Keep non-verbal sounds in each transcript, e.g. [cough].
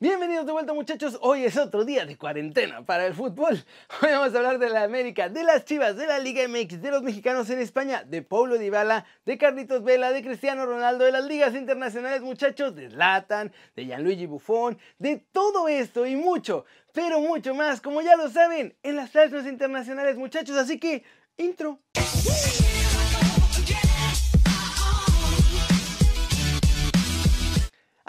Bienvenidos de vuelta muchachos, hoy es otro día de cuarentena para el fútbol. [laughs] Hoy vamos a hablar de la América, de las Chivas, de la Liga MX, de los mexicanos en España, de Paulo Dybala, de Carlitos Vela, de Cristiano Ronaldo, de las ligas internacionales muchachos, de Zlatan, de Gianluigi Buffon, de todo esto y mucho, pero mucho más, como ya lo saben, en las plazas internacionales muchachos, así que intro.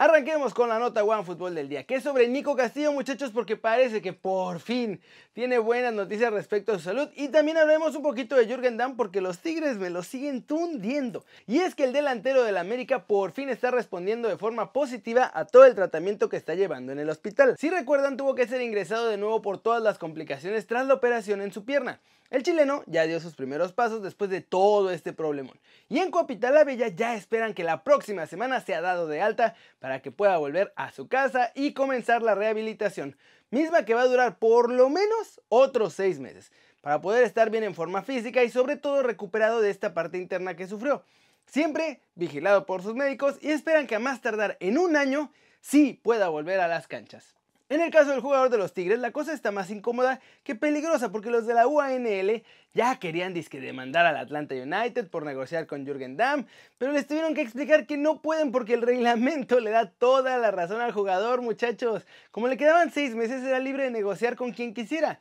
Arranquemos con la nota One Fútbol del día, que es sobre Nico Castillo, muchachos, porque parece que por fin tiene buenas noticias respecto a su salud. Y también hablaremos un poquito de Jürgen Damm, porque los Tigres me lo siguen tundiendo. Y es que el delantero del América por fin está respondiendo de forma positiva a todo el tratamiento que está llevando en el hospital. Si recuerdan, tuvo que ser ingresado de nuevo por todas las complicaciones tras la operación en su pierna. El chileno ya dio sus primeros pasos después de todo este problemón. Y en Copital la Bella ya esperan que la próxima semana sea dado de alta para que pueda volver a su casa y comenzar la rehabilitación, misma que va a durar por lo menos otros seis meses, para poder estar bien en forma física y sobre todo recuperado de esta parte interna que sufrió. Siempre vigilado por sus médicos y esperan que a más tardar en un año sí pueda volver a las canchas. En el caso del jugador de los Tigres, la cosa está más incómoda que peligrosa porque los de la UANL ya querían disque demandar al Atlanta United por negociar con Jürgen Damm, pero les tuvieron que explicar que no pueden porque el reglamento le da toda la razón al jugador, muchachos. Como le quedaban seis meses, era libre de negociar con quien quisiera.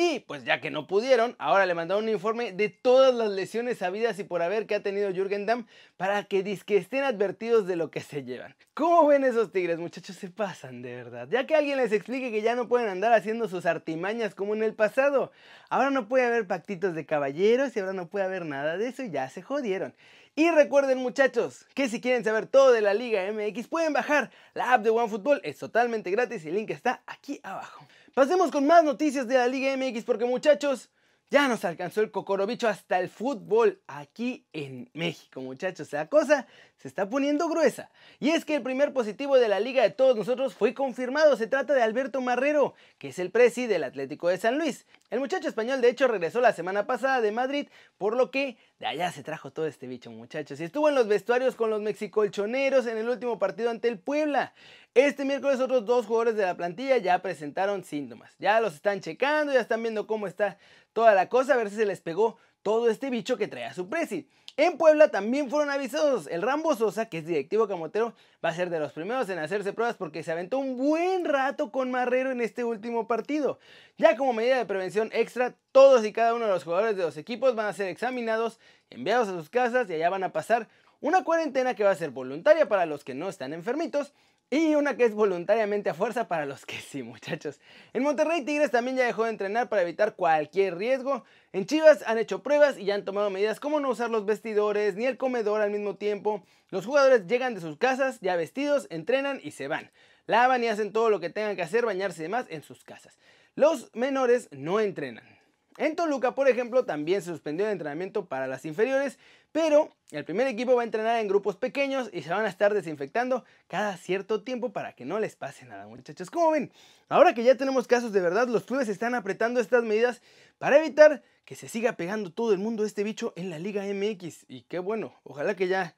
Y pues ya que no pudieron, ahora le mandaron un informe de todas las lesiones habidas y por haber que ha tenido Jürgen Damm para que disque estén advertidos de lo que se llevan. ¿Cómo ven esos tigres, muchachos? Se pasan de verdad. Ya que alguien les explique que ya no pueden andar haciendo sus artimañas como en el pasado. Ahora no puede haber pactitos de caballeros y ahora no puede haber nada de eso y ya se jodieron. Y recuerden muchachos que si quieren saber todo de la Liga MX pueden bajar la app de OneFootball, es totalmente gratis y el link está aquí abajo. Pasemos con más noticias de la Liga MX porque muchachos, ya nos alcanzó el cocorobicho hasta el fútbol aquí en México, muchachos. La cosa se está poniendo gruesa. Y es que el primer positivo de la liga de todos nosotros fue confirmado. Se trata de Alberto Marrero, que es el presi del Atlético de San Luis. El muchacho español, de hecho, regresó la semana pasada de Madrid, por lo que de allá se trajo todo este bicho, muchachos. Y estuvo en los vestuarios con los mexicolchoneros en el último partido ante el Puebla. Este miércoles otros dos jugadores de la plantilla ya presentaron síntomas. Ya los están checando, ya están viendo cómo está toda la cosa, a ver si se les pegó todo este bicho que trae a su presi. En Puebla también fueron avisados. El Rambo Sosa, que es directivo camotero, va a ser de los primeros en hacerse pruebas porque se aventó un buen rato con Marrero en este último partido. Ya como medida de prevención extra, todos y cada uno de los jugadores de los equipos van a ser examinados, enviados a sus casas y allá van a pasar una cuarentena que va a ser voluntaria para los que no están enfermitos y una que es voluntariamente a fuerza para los que sí, muchachos. En Monterrey Tigres también ya dejó de entrenar para evitar cualquier riesgo. En Chivas han hecho pruebas y ya han tomado medidas como no usar los vestidores ni el comedor al mismo tiempo. Los jugadores llegan de sus casas ya vestidos, entrenan y se van. Lavan y hacen todo lo que tengan que hacer, bañarse y demás en sus casas. Los menores no entrenan. En Toluca, por ejemplo, también se suspendió el entrenamiento para las inferiores, pero el primer equipo va a entrenar en grupos pequeños y se van a estar desinfectando cada cierto tiempo para que no les pase nada, muchachos. Como ven, ahora que ya tenemos casos de verdad, los clubes están apretando estas medidas para evitar que se siga pegando todo el mundo este bicho en la Liga MX. Y qué bueno, ojalá que ya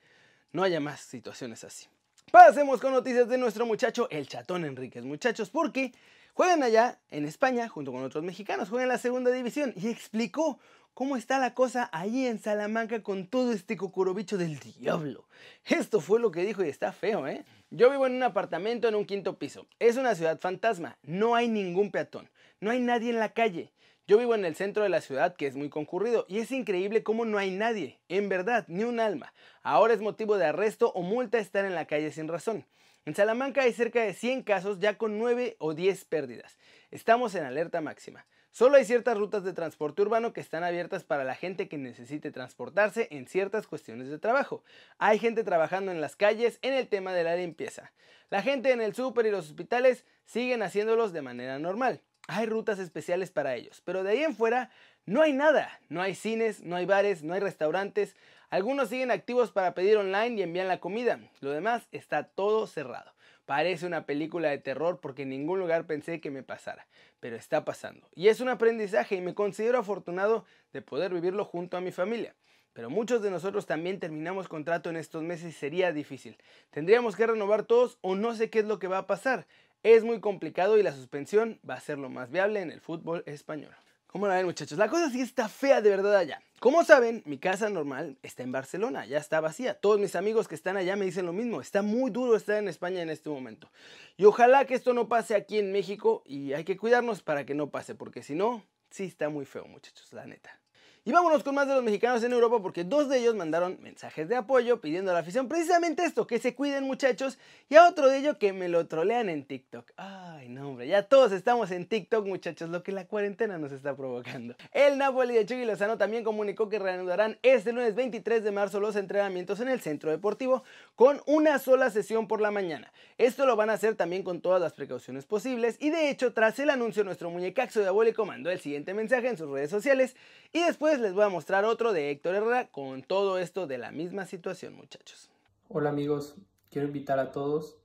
no haya más situaciones así. Pasemos con noticias de nuestro muchacho, el Chatón Enríquez, muchachos, porque Juegan allá en España junto con otros mexicanos, juegan en la segunda división y explicó cómo está la cosa ahí en Salamanca con todo este cocorobicho del diablo. Esto fue lo que dijo y está feo, ¿eh? Yo vivo en un apartamento en un quinto piso. Es una ciudad fantasma, no hay ningún peatón, no hay nadie en la calle. Yo vivo en el centro de la ciudad que es muy concurrido y es increíble cómo no hay nadie, en verdad, ni un alma. Ahora es motivo de arresto o multa estar en la calle sin razón. En Salamanca hay cerca de 100 casos ya con 9 o 10 pérdidas. Estamos en alerta máxima. Solo hay ciertas rutas de transporte urbano que están abiertas para la gente que necesite transportarse en ciertas cuestiones de trabajo. Hay gente trabajando en las calles en el tema de la limpieza. La gente en el súper y los hospitales siguen haciéndolos de manera normal. Hay rutas especiales para ellos, pero de ahí en fuera no hay nada. No hay cines, no hay bares, no hay restaurantes. Algunos siguen activos para pedir online y envían la comida. Lo demás está todo cerrado. Parece una película de terror porque en ningún lugar pensé que me pasara, pero está pasando. Y es un aprendizaje y me considero afortunado de poder vivirlo junto a mi familia. Pero muchos de nosotros también terminamos contrato en estos meses y sería difícil. Tendríamos que renovar todos o no sé qué es lo que va a pasar. es muy complicado y la suspensión va a ser lo más viable en el fútbol español. ¿Cómo la ven muchachos? La cosa sí está fea de verdad allá. Como saben, mi casa normal está en Barcelona, ya está vacía. Todos mis amigos que están allá me dicen lo mismo. Está muy duro estar en España en este momento. Y ojalá que esto no pase aquí en México y hay que cuidarnos para que no pase, porque si no, sí está muy feo muchachos, la neta. Y vámonos con más de los mexicanos en Europa porque dos de ellos mandaron mensajes de apoyo pidiendo a la afición precisamente esto, que se cuiden muchachos, y a otro de ellos que me lo trolean en TikTok. Ay, no hombre, ya todos estamos en TikTok muchachos, lo que la cuarentena nos está provocando. El Napoli de Chucky también comunicó que reanudarán este lunes 23 de marzo los entrenamientos en el centro deportivo con una sola sesión por la mañana. Esto lo van a hacer también con todas las precauciones posibles y de hecho tras el anuncio nuestro muñecaxo diabólico mandó el siguiente mensaje en sus redes sociales y después les voy a mostrar otro de Héctor Herrera con todo esto de la misma situación, muchachos. Hola amigos, quiero invitar a todos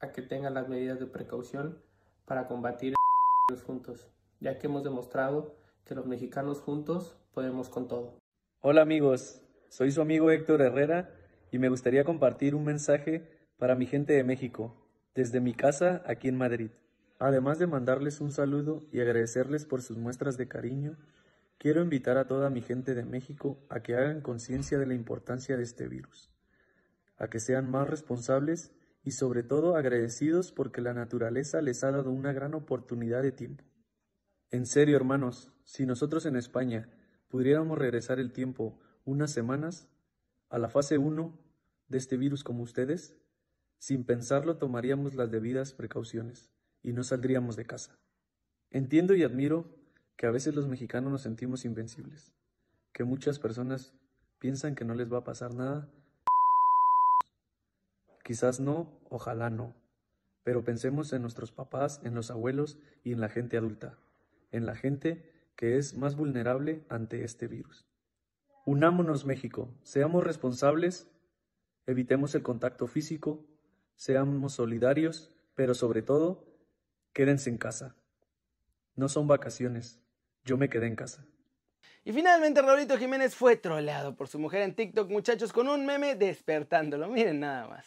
a que tengan las medidas de precaución para combatir el [laughs] juntos, ya que hemos demostrado que los mexicanos juntos podemos con todo. Hola amigos, soy su amigo Héctor Herrera y me gustaría compartir un mensaje para mi gente de México, desde mi casa aquí en Madrid. Además de mandarles un saludo y agradecerles por sus muestras de cariño, Quiero invitar a toda mi gente de México a que hagan conciencia de la importancia de este virus, a que sean más responsables y sobre todo agradecidos porque la naturaleza les ha dado una gran oportunidad de tiempo. En serio, hermanos, si nosotros en España pudiéramos regresar el tiempo unas semanas a la fase 1 de este virus como ustedes, sin pensarlo tomaríamos las debidas precauciones y no saldríamos de casa. Entiendo y admiro que a veces los mexicanos nos sentimos invencibles, que muchas personas piensan que no les va a pasar nada. Quizás no, ojalá no, pero pensemos en nuestros papás, en los abuelos y en la gente adulta, en la gente que es más vulnerable ante este virus. Unámonos México, seamos responsables, evitemos el contacto físico, seamos solidarios, pero sobre todo, quédense en casa. No son vacaciones, yo me quedé en casa. Y finalmente Raulito Jiménez fue troleado por su mujer en TikTok, muchachos, con un meme despertándolo. Miren nada más.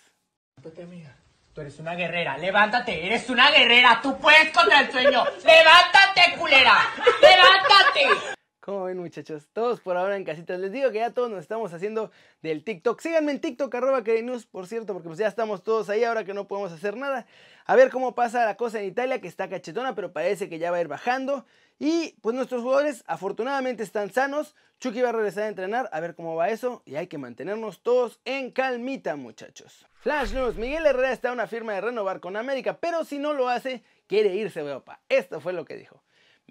Tú eres una guerrera, levántate, eres una guerrera, tú puedes contra el sueño. Levántate, culera, levántate. ¿Cómo ven muchachos? Todos por ahora en casitas. Les digo que ya todos nos estamos haciendo del TikTok. Síganme en TikTok, arroba News, por cierto, porque pues ya estamos todos ahí ahora que no podemos hacer nada. A ver cómo pasa la cosa en Italia, que está cachetona, pero parece que ya va a ir bajando. Y pues nuestros jugadores afortunadamente están sanos. Chucky va a regresar a entrenar, a ver cómo va eso. Y hay que mantenernos todos en calmita, muchachos. Flash News, Miguel Herrera está en una firma de renovar con América, pero si no lo hace, quiere irse a Europa. Esto fue lo que dijo.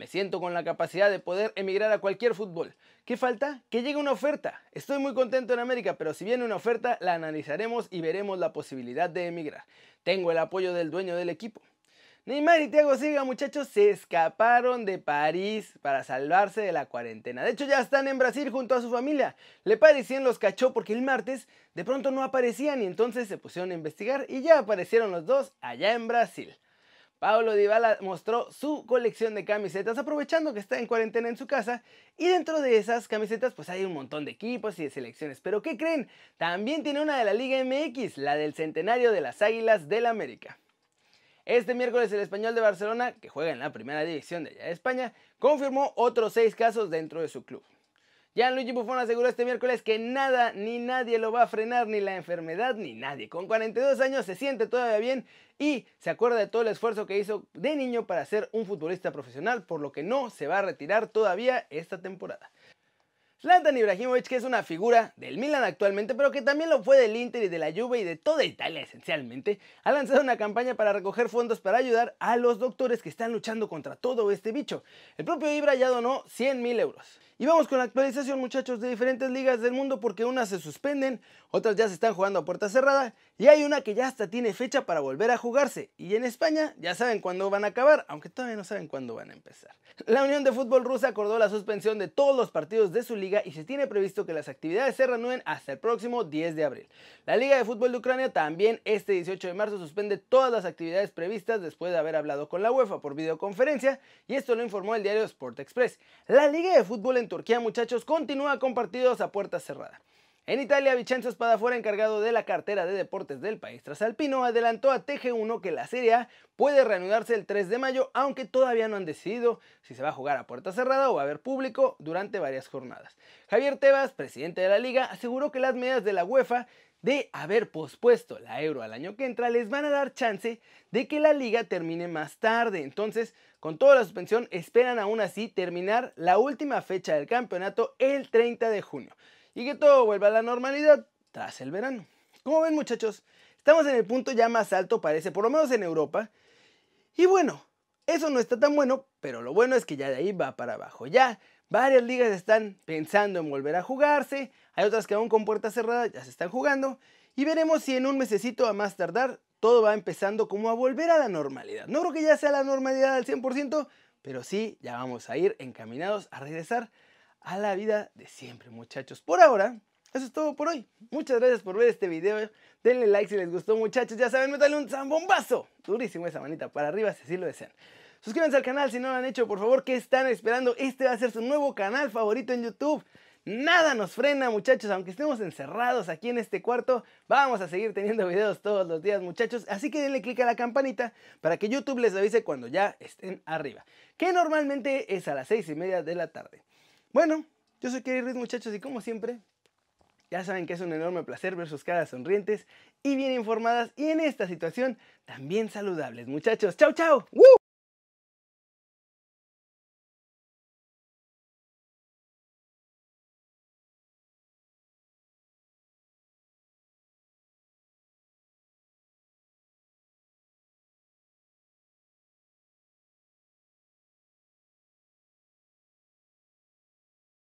Me siento con la capacidad de poder emigrar a cualquier fútbol. ¿Qué falta? Que llegue una oferta. Estoy muy contento en América, pero si viene una oferta, la analizaremos y veremos la posibilidad de emigrar. Tengo el apoyo del dueño del equipo. Neymar y Thiago Silva, muchachos, se escaparon de París para salvarse de la cuarentena. De hecho, ya están en Brasil junto a su familia. Le parecían los cachó porque el martes de pronto no aparecían y entonces se pusieron a investigar y ya aparecieron los dos allá en Brasil. Paulo Dybala mostró su colección de camisetas aprovechando que está en cuarentena en su casa y dentro de esas camisetas pues hay un montón de equipos y de selecciones. Pero ¿qué creen? También tiene una de la Liga MX, la del centenario de las Águilas del América. Este miércoles el español de Barcelona, que juega en la primera división de allá de España, confirmó otros seis casos dentro de su club. Gianluigi Buffon aseguró este miércoles que nada ni nadie lo va a frenar, ni la enfermedad ni nadie. Con 42 años se siente todavía bien y se acuerda de todo el esfuerzo que hizo de niño para ser un futbolista profesional, por lo que no se va a retirar todavía esta temporada. Zlatan Ibrahimovic, que es una figura del Milan actualmente, pero que también lo fue del Inter y de la Juve y de toda Italia esencialmente, ha lanzado una campaña para recoger fondos para ayudar a los doctores que están luchando contra todo este bicho. El propio Ibra ya donó 100 mil euros. Y vamos con la actualización muchachos de diferentes ligas del mundo porque unas se suspenden, otras ya se están jugando a puerta cerrada y hay una que ya hasta tiene fecha para volver a jugarse. Y en España ya saben cuándo van a acabar, aunque todavía no saben cuándo van a empezar. La Unión de Fútbol Rusa acordó la suspensión de todos los partidos de su liga y se tiene previsto que las actividades se reanuden hasta el próximo 10 de abril. La Liga de Fútbol de Ucrania también este 18 de marzo suspende todas las actividades previstas después de haber hablado con la UEFA por videoconferencia y esto lo informó el diario Sport Express. La Liga de Fútbol en Turquía muchachos continúa con partidos a puerta cerrada. En Italia, Vincenzo Spadafora, encargado de la cartera de deportes del país trasalpino, adelantó a TG1 que la Serie A puede reanudarse el 3 de mayo, aunque todavía no han decidido si se va a jugar a puerta cerrada o va a haber público durante varias jornadas. Javier Tebas, presidente de la liga, aseguró que las medidas de la UEFA de haber pospuesto la Euro al año que entra les van a dar chance de que la liga termine más tarde. Entonces, con toda la suspensión, esperan aún así terminar la última fecha del campeonato el 30 de junio y que todo vuelva a la normalidad tras el verano. Como ven muchachos, estamos en el punto ya más alto parece, por lo menos en Europa. Y bueno, eso no está tan bueno, pero lo bueno es que ya de ahí va para abajo. Ya varias ligas están pensando en volver a jugarse, hay otras que aún con puertas cerradas ya se están jugando y veremos si en un mesecito a más tardar todo va empezando como a volver a la normalidad. No creo que ya sea la normalidad al 100%, pero sí ya vamos a ir encaminados a regresar a la vida de siempre, muchachos. Por ahora, eso es todo por hoy. Muchas gracias por ver este video. Denle like si les gustó, muchachos. Ya saben, métale un zambombazo. Durísimo esa manita para arriba si así lo desean. Suscríbanse al canal si no lo han hecho, por favor. ¿Qué están esperando? Este va a ser su nuevo canal favorito en YouTube. Nada nos frena, muchachos, aunque estemos encerrados aquí en este cuarto, vamos a seguir teniendo videos todos los días, muchachos. Así que denle click a la campanita para que YouTube les avise cuando ya estén arriba, que normalmente es a las seis y media de la tarde. Bueno, yo soy Kerry Ruiz, muchachos, y como siempre, ya saben que es un enorme placer ver sus caras sonrientes y bien informadas, y en esta situación también saludables, muchachos. ¡Chao, chao!